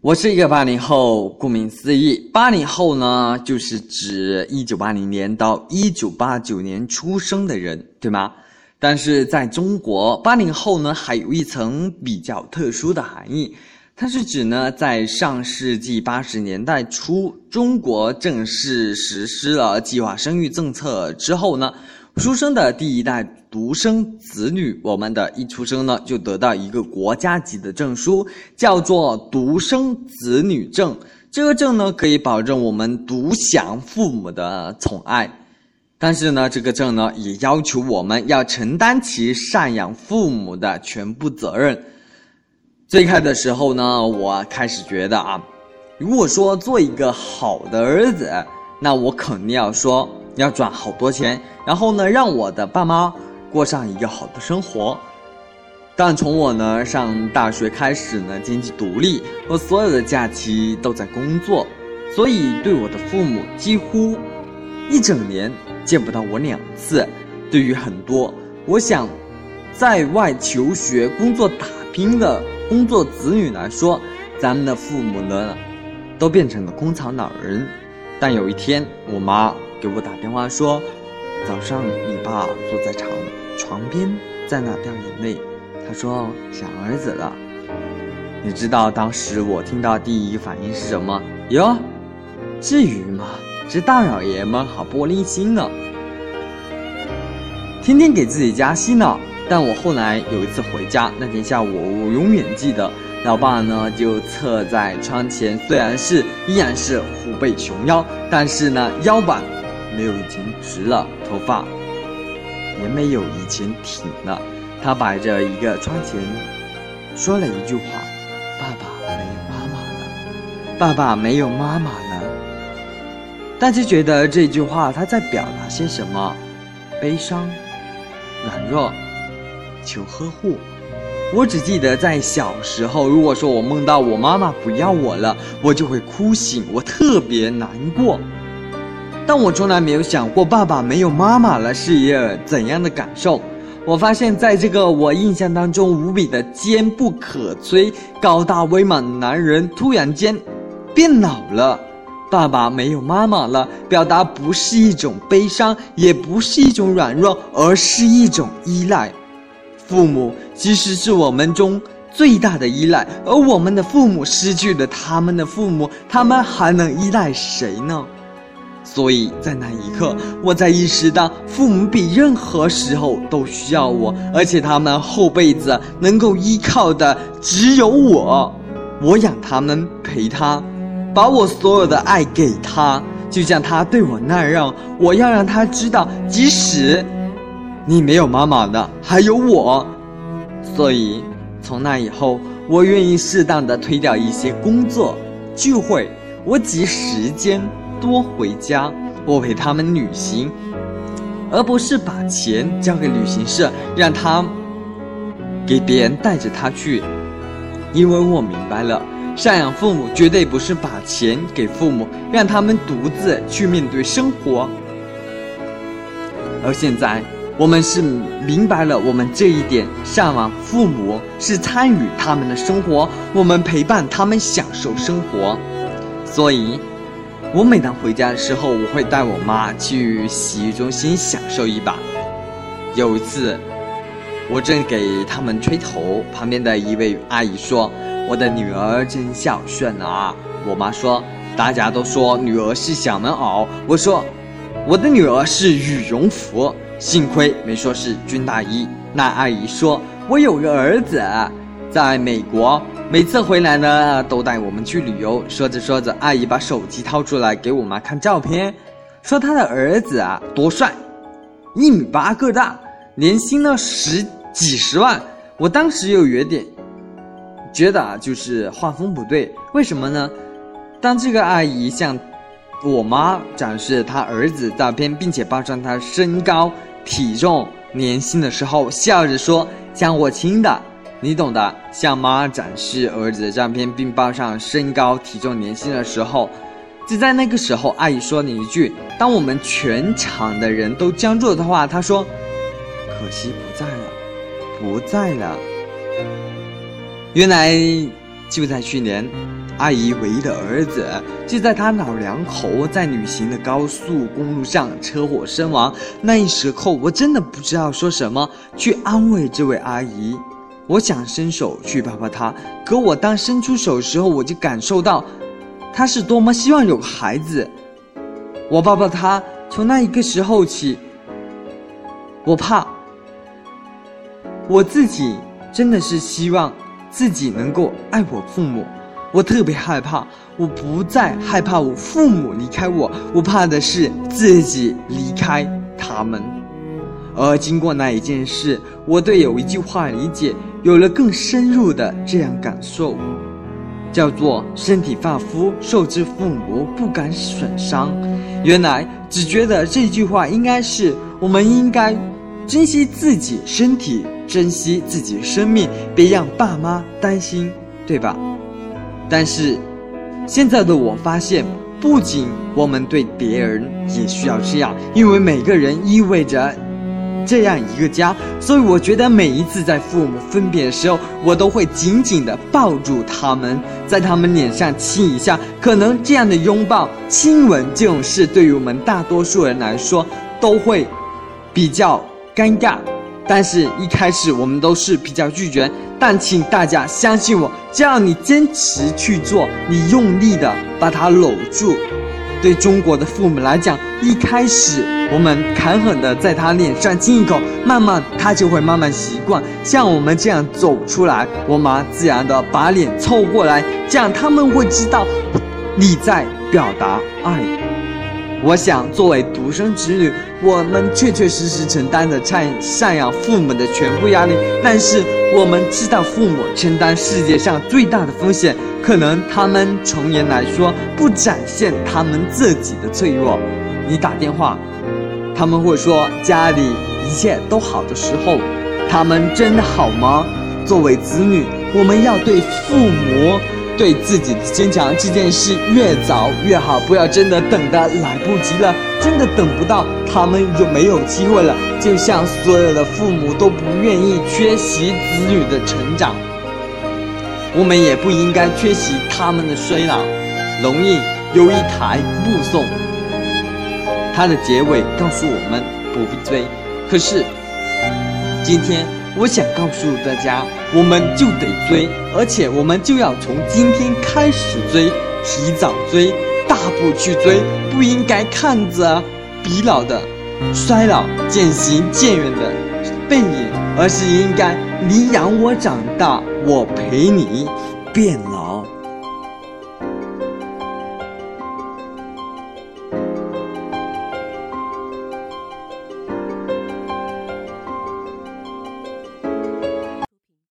我是一个八零后，顾名思义，八零后呢，就是指一九八零年到一九八九年出生的人，对吗？但是在中国，八零后呢，还有一层比较特殊的含义，它是指呢，在上世纪八十年代初，中国正式实施了计划生育政策之后呢。出生的第一代独生子女，我们的一出生呢，就得到一个国家级的证书，叫做独生子女证。这个证呢，可以保证我们独享父母的宠爱，但是呢，这个证呢，也要求我们要承担起赡养父母的全部责任。最开的时候呢，我开始觉得啊，如果说做一个好的儿子，那我肯定要说。要赚好多钱，然后呢，让我的爸妈过上一个好的生活。但从我呢上大学开始呢，经济独立，我所有的假期都在工作，所以对我的父母几乎一整年见不到我两次。对于很多我想在外求学、工作打拼的工作子女来说，咱们的父母呢，都变成了工厂老人。但有一天，我妈。给我打电话说，早上你爸坐在床床边，在那掉眼泪。他说想儿子了。你知道当时我听到第一反应是什么？哟，至于吗？这大老爷们好玻璃心呢，天天给自己加戏呢。但我后来有一次回家，那天下午我永远记得，老爸呢就侧在窗前，虽然是依然是虎背熊腰，但是呢腰板。没有以前直了，头发也没有以前挺了。他摆着一个窗前，说了一句话：“爸爸没有妈妈了，爸爸没有妈妈了。”大家觉得这句话他在表达些什么？悲伤、软弱、求呵护。我只记得在小时候，如果说我梦到我妈妈不要我了，我就会哭醒，我特别难过。但我从来没有想过，爸爸没有妈妈了是一个怎样的感受。我发现，在这个我印象当中无比的坚不可摧、高大威猛的男人，突然间变老了。爸爸没有妈妈了，表达不是一种悲伤，也不是一种软弱，而是一种依赖。父母其实是我们中最大的依赖，而我们的父母失去了他们的父母，他们还能依赖谁呢？所以在那一刻，我才意识到，父母比任何时候都需要我，而且他们后辈子能够依靠的只有我。我养他们，陪他，把我所有的爱给他，就像他对我那样。我要让他知道，即使你没有妈妈的，还有我。所以从那以后，我愿意适当的推掉一些工作聚会，我挤时间。多回家，我陪他们旅行，而不是把钱交给旅行社，让他给别人带着他去。因为我明白了，赡养父母绝对不是把钱给父母，让他们独自去面对生活。而现在，我们是明白了我们这一点，赡养父母是参与他们的生活，我们陪伴他们享受生活，所以。我每当回家的时候，我会带我妈去洗浴中心享受一把。有一次，我正给他们吹头，旁边的一位阿姨说：“我的女儿真孝顺啊。”我妈说：“大家都说女儿是小棉袄。”我说：“我的女儿是羽绒服，幸亏没说是军大衣。”那阿姨说：“我有个儿子，在美国。”每次回来呢，都带我们去旅游。说着说着，阿姨把手机掏出来给我妈看照片，说她的儿子啊多帅，一米八个大，年薪呢十几十万。我当时又有点觉得啊，就是画风不对。为什么呢？当这个阿姨向我妈展示她儿子照片，并且报上他身高、体重、年薪的时候，笑着说：“像我亲的。”你懂的，向妈展示儿子的照片，并报上身高、体重、年薪的时候，就在那个时候，阿姨说了一句：“当我们全场的人都僵住了的话，她说，可惜不在了，不在了。”原来，就在去年，阿姨唯一的儿子就在他老两口在旅行的高速公路上车祸身亡。那一时候，我真的不知道说什么去安慰这位阿姨。我想伸手去抱抱他，可我当伸出手的时候，我就感受到，他是多么希望有个孩子。我抱抱他，从那一个时候起，我怕我自己真的是希望。自己能够爱我父母，我特别害怕。我不再害怕我父母离开我，我怕的是自己离开他们。而经过那一件事，我对有一句话理解有了更深入的这样感受，叫做“身体发肤受之父母，不敢损伤”。原来只觉得这句话应该是我们应该珍惜自己身体。珍惜自己生命，别让爸妈担心，对吧？但是，现在的我发现，不仅我们对别人也需要这样，因为每个人意味着这样一个家。所以，我觉得每一次在父母分别的时候，我都会紧紧地抱住他们，在他们脸上亲一下。可能这样的拥抱、亲吻这种事，对于我们大多数人来说，都会比较尴尬。但是，一开始我们都是比较拒绝。但请大家相信我，只要你坚持去做，你用力的把它搂住。对中国的父母来讲，一开始我们狠狠的在他脸上亲一口，慢慢他就会慢慢习惯。像我们这样走出来，我妈自然的把脸凑过来，这样他们会知道你在表达爱。我想，作为独生子女，我们确确实实承担着赡赡养父母的全部压力。但是，我们知道父母承担世界上最大的风险，可能他们从严来说不展现他们自己的脆弱。你打电话，他们会说家里一切都好的时候，他们真的好吗？作为子女，我们要对父母。对自己的坚强这件事越早越好，不要真的等的来不及了，真的等不到他们有没有机会了。就像所有的父母都不愿意缺席子女的成长，我们也不应该缺席他们的衰老。龙印有一台目送，它的结尾告诉我们不必追。可是今天。我想告诉大家，我们就得追，而且我们就要从今天开始追，提早追，大步去追，不应该看着比老的衰老渐行渐远的背影，而是应该你养我长大，我陪你变老。